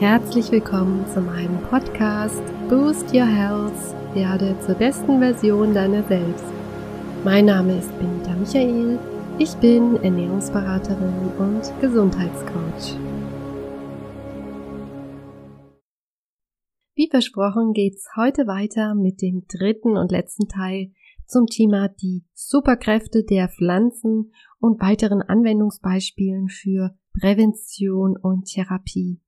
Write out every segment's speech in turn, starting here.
Herzlich willkommen zu meinem Podcast Boost Your Health, werde zur besten Version deiner selbst. Mein Name ist Benita Michael, ich bin Ernährungsberaterin und Gesundheitscoach. Wie versprochen geht's heute weiter mit dem dritten und letzten Teil zum Thema die Superkräfte der Pflanzen und weiteren Anwendungsbeispielen für Prävention und Therapie.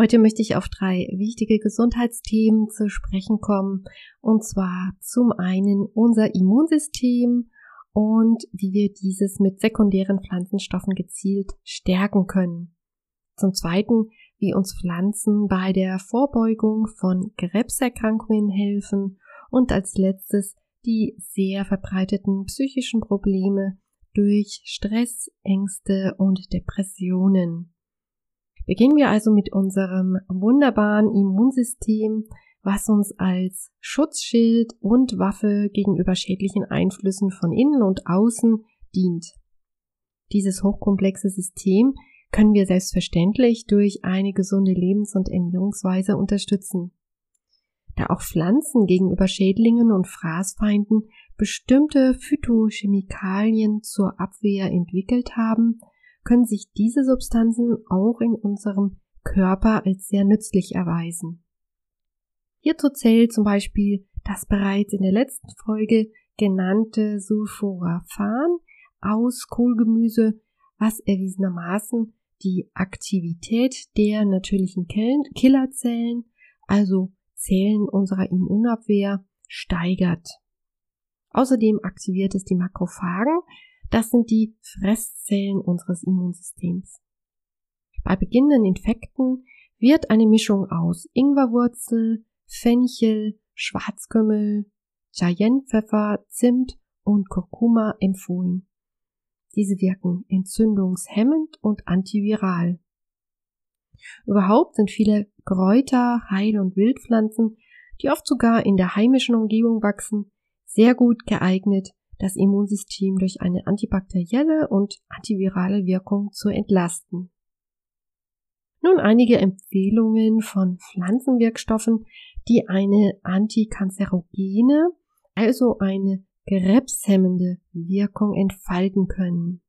Heute möchte ich auf drei wichtige Gesundheitsthemen zu sprechen kommen, und zwar zum einen unser Immunsystem und wie wir dieses mit sekundären Pflanzenstoffen gezielt stärken können. Zum zweiten, wie uns Pflanzen bei der Vorbeugung von Krebserkrankungen helfen und als letztes die sehr verbreiteten psychischen Probleme durch Stress, Ängste und Depressionen. Beginnen wir also mit unserem wunderbaren Immunsystem, was uns als Schutzschild und Waffe gegenüber schädlichen Einflüssen von innen und außen dient. Dieses hochkomplexe System können wir selbstverständlich durch eine gesunde Lebens- und Ernährungsweise unterstützen. Da auch Pflanzen gegenüber Schädlingen und Fraßfeinden bestimmte Phytochemikalien zur Abwehr entwickelt haben, können sich diese Substanzen auch in unserem Körper als sehr nützlich erweisen. Hierzu zählt zum Beispiel das bereits in der letzten Folge genannte Sulforaphan aus Kohlgemüse, was erwiesenermaßen die Aktivität der natürlichen Killerzellen, also Zellen unserer Immunabwehr, steigert. Außerdem aktiviert es die Makrophagen, das sind die Fresszellen unseres Immunsystems. Bei beginnenden Infekten wird eine Mischung aus Ingwerwurzel, Fenchel, Schwarzkümmel, Cayennepfeffer, Zimt und Kurkuma empfohlen. Diese wirken entzündungshemmend und antiviral. Überhaupt sind viele Kräuter, Heil- und Wildpflanzen, die oft sogar in der heimischen Umgebung wachsen, sehr gut geeignet, das Immunsystem durch eine antibakterielle und antivirale Wirkung zu entlasten. Nun einige Empfehlungen von Pflanzenwirkstoffen, die eine antikanzerogene, also eine krebshemmende Wirkung entfalten können.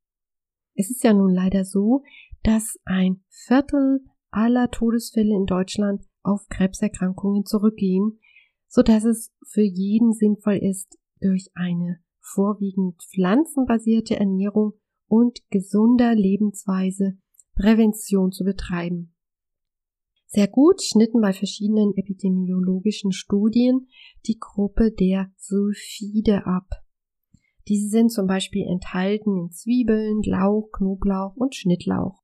Es ist ja nun leider so, dass ein Viertel aller Todesfälle in Deutschland auf Krebserkrankungen zurückgehen, so dass es für jeden sinnvoll ist, durch eine vorwiegend pflanzenbasierte Ernährung und gesunder Lebensweise Prävention zu betreiben. Sehr gut schnitten bei verschiedenen epidemiologischen Studien die Gruppe der Sulfide ab. Diese sind zum Beispiel enthalten in Zwiebeln, Lauch, Knoblauch und Schnittlauch.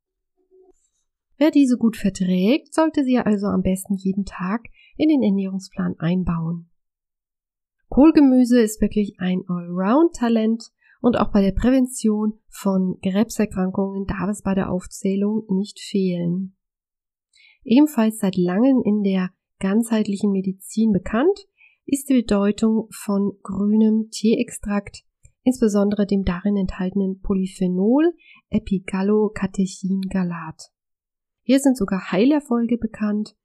Wer diese gut verträgt, sollte sie also am besten jeden Tag in den Ernährungsplan einbauen. Kohlgemüse ist wirklich ein Allround-Talent und auch bei der Prävention von Krebserkrankungen darf es bei der Aufzählung nicht fehlen. Ebenfalls seit langem in der ganzheitlichen Medizin bekannt ist die Bedeutung von grünem Teeextrakt, insbesondere dem darin enthaltenen Polyphenol Epigallocatechin-Galat. Hier sind sogar Heilerfolge bekannt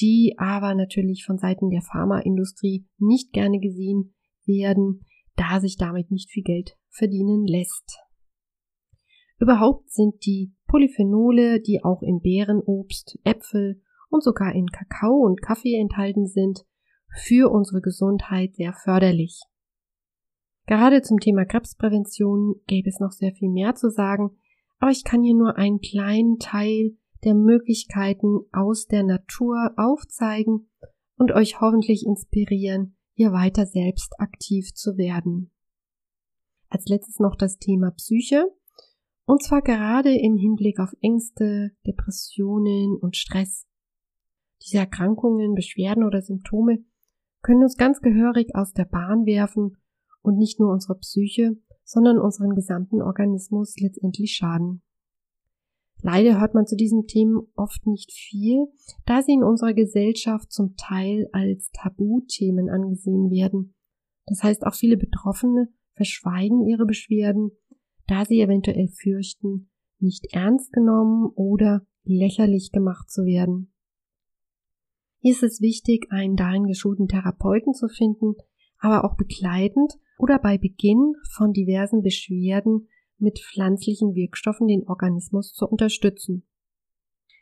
die aber natürlich von Seiten der Pharmaindustrie nicht gerne gesehen werden, da sich damit nicht viel Geld verdienen lässt. Überhaupt sind die Polyphenole, die auch in Beeren, Obst, Äpfel und sogar in Kakao und Kaffee enthalten sind, für unsere Gesundheit sehr förderlich. Gerade zum Thema Krebsprävention gäbe es noch sehr viel mehr zu sagen, aber ich kann hier nur einen kleinen Teil der Möglichkeiten aus der Natur aufzeigen und euch hoffentlich inspirieren, hier weiter selbst aktiv zu werden. Als letztes noch das Thema Psyche, und zwar gerade im Hinblick auf Ängste, Depressionen und Stress. Diese Erkrankungen, Beschwerden oder Symptome können uns ganz gehörig aus der Bahn werfen und nicht nur unsere Psyche, sondern unseren gesamten Organismus letztendlich schaden. Leider hört man zu diesen Themen oft nicht viel, da sie in unserer Gesellschaft zum Teil als Tabuthemen angesehen werden. Das heißt, auch viele Betroffene verschweigen ihre Beschwerden, da sie eventuell fürchten, nicht ernst genommen oder lächerlich gemacht zu werden. Hier ist es wichtig, einen dahin geschulten Therapeuten zu finden, aber auch begleitend oder bei Beginn von diversen Beschwerden mit pflanzlichen Wirkstoffen den Organismus zu unterstützen.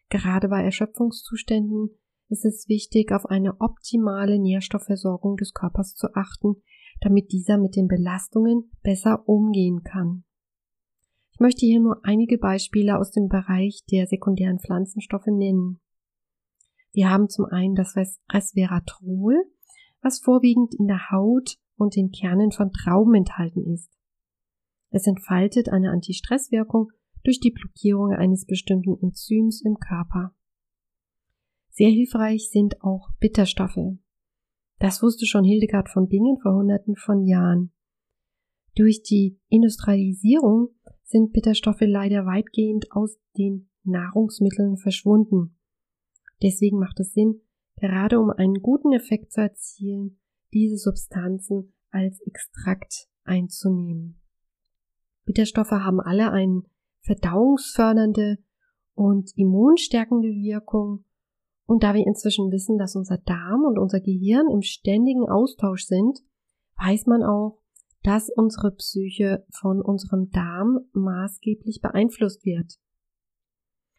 Gerade bei Erschöpfungszuständen ist es wichtig, auf eine optimale Nährstoffversorgung des Körpers zu achten, damit dieser mit den Belastungen besser umgehen kann. Ich möchte hier nur einige Beispiele aus dem Bereich der sekundären Pflanzenstoffe nennen. Wir haben zum einen das Resveratrol, was vorwiegend in der Haut und den Kernen von Trauben enthalten ist. Es entfaltet eine Antistresswirkung durch die Blockierung eines bestimmten Enzyms im Körper. Sehr hilfreich sind auch Bitterstoffe. Das wusste schon Hildegard von Bingen vor hunderten von Jahren. Durch die Industrialisierung sind Bitterstoffe leider weitgehend aus den Nahrungsmitteln verschwunden. Deswegen macht es Sinn, gerade um einen guten Effekt zu erzielen, diese Substanzen als Extrakt einzunehmen. Bitterstoffe haben alle eine verdauungsfördernde und immunstärkende Wirkung. Und da wir inzwischen wissen, dass unser Darm und unser Gehirn im ständigen Austausch sind, weiß man auch, dass unsere Psyche von unserem Darm maßgeblich beeinflusst wird.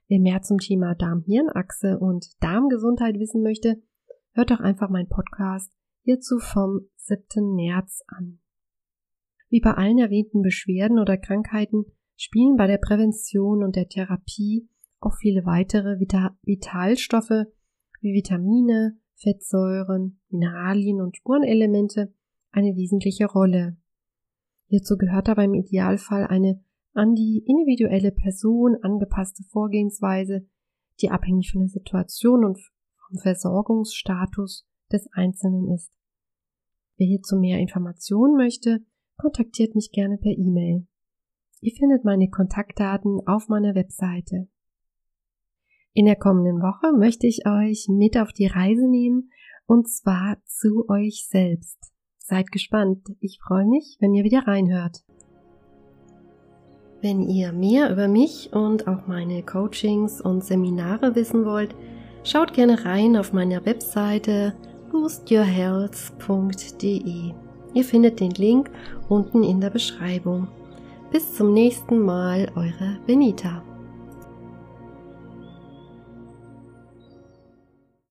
Wer mehr zum Thema Darm-Hirn-Achse und Darmgesundheit wissen möchte, hört doch einfach meinen Podcast hierzu vom 7. März an. Wie bei allen erwähnten Beschwerden oder Krankheiten spielen bei der Prävention und der Therapie auch viele weitere Vitalstoffe wie Vitamine, Fettsäuren, Mineralien und Spurenelemente eine wesentliche Rolle. Hierzu gehört aber im Idealfall eine an die individuelle Person angepasste Vorgehensweise, die abhängig von der Situation und vom Versorgungsstatus des Einzelnen ist. Wer hierzu mehr Informationen möchte, kontaktiert mich gerne per E-Mail. Ihr findet meine Kontaktdaten auf meiner Webseite. In der kommenden Woche möchte ich euch mit auf die Reise nehmen und zwar zu euch selbst. Seid gespannt. Ich freue mich, wenn ihr wieder reinhört. Wenn ihr mehr über mich und auch meine Coachings und Seminare wissen wollt, schaut gerne rein auf meiner Webseite boostyourhealth.de. Ihr findet den Link unten in der Beschreibung. Bis zum nächsten Mal, eure Benita.